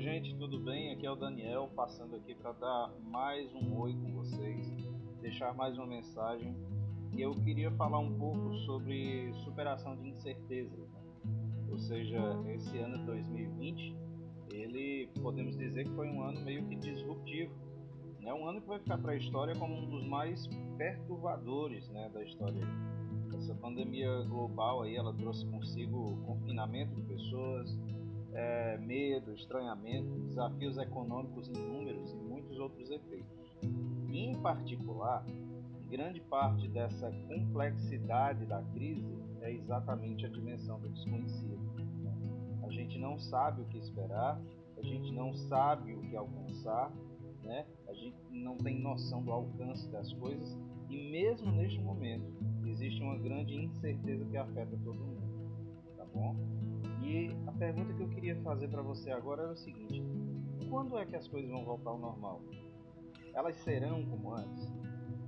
Oi, gente, tudo bem? Aqui é o Daniel, passando aqui para dar mais um oi com vocês, deixar mais uma mensagem. E eu queria falar um pouco sobre superação de incertezas. Né? Ou seja, esse ano de 2020, ele podemos dizer que foi um ano meio que disruptivo. É né? um ano que vai ficar para a história como um dos mais perturbadores né, da história. Essa pandemia global aí, ela trouxe consigo confinamento de pessoas, é, medo, estranhamento, desafios econômicos inúmeros e muitos outros efeitos. Em particular, grande parte dessa complexidade da crise é exatamente a dimensão do desconhecido. A gente não sabe o que esperar, a gente não sabe o que alcançar, né? a gente não tem noção do alcance das coisas e mesmo neste momento existe uma grande incerteza que afeta todo mundo, bom? E a pergunta que eu queria fazer para você agora é o seguinte: quando é que as coisas vão voltar ao normal? Elas serão como antes?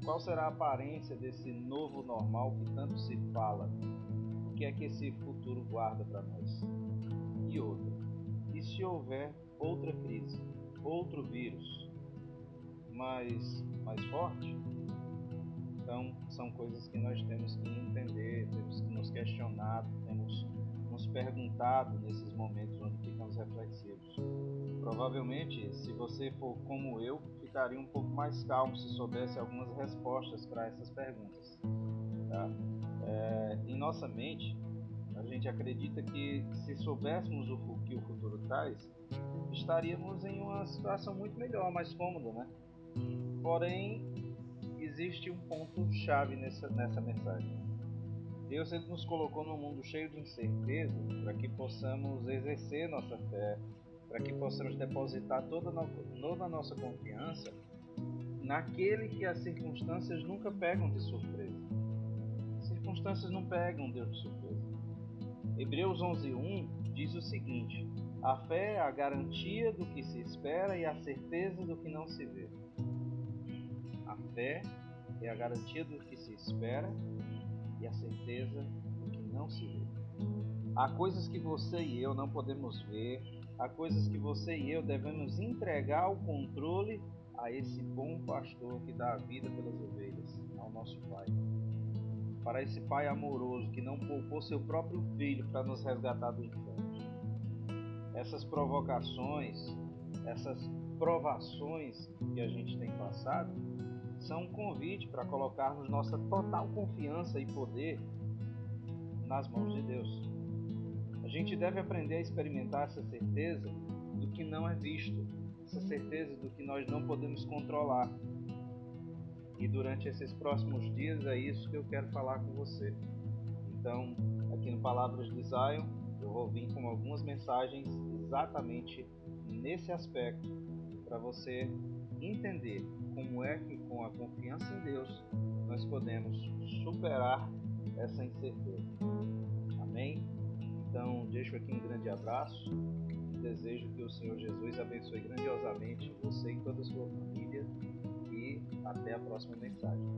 Qual será a aparência desse novo normal que tanto se fala? O que é que esse futuro guarda para nós? E outra: e se houver outra crise, outro vírus, mais, mais forte? Então, são coisas que nós temos que entender, temos que nos questionar, temos nos perguntado nesses momentos onde ficamos reflexivos. Provavelmente, se você for como eu, ficaria um pouco mais calmo se soubesse algumas respostas para essas perguntas. Tá? É, em nossa mente, a gente acredita que se soubéssemos o que o futuro traz, estaríamos em uma situação muito melhor, mais cômoda, né? Porém, existe um ponto chave nessa, nessa mensagem Deus ele nos colocou num mundo cheio de incerteza para que possamos exercer nossa fé, para que possamos depositar toda, no, toda a nossa confiança naquele que as circunstâncias nunca pegam de surpresa. As circunstâncias não pegam Deus de surpresa. Hebreus 11:1 diz o seguinte: A fé é a garantia do que se espera e a certeza do que não se vê. A fé é a garantia do que se espera e a certeza do que não se vê. Há coisas que você e eu não podemos ver, há coisas que você e eu devemos entregar o controle a esse bom pastor que dá a vida pelas ovelhas, ao nosso Pai. Para esse Pai amoroso que não poupou seu próprio filho para nos resgatar do inferno. Essas provocações, essas provações que a gente tem passado, são um convite para colocarmos nossa total confiança e poder nas mãos de Deus. A gente deve aprender a experimentar essa certeza do que não é visto, essa certeza do que nós não podemos controlar. E durante esses próximos dias é isso que eu quero falar com você. Então, aqui no Palavras de Zion, eu vou vir com algumas mensagens exatamente nesse aspecto para você entender como é que, com a confiança em Deus, nós podemos superar essa incerteza. Amém? Então, deixo aqui um grande abraço. Desejo que o Senhor Jesus abençoe grandiosamente você e toda a sua família. E até a próxima mensagem.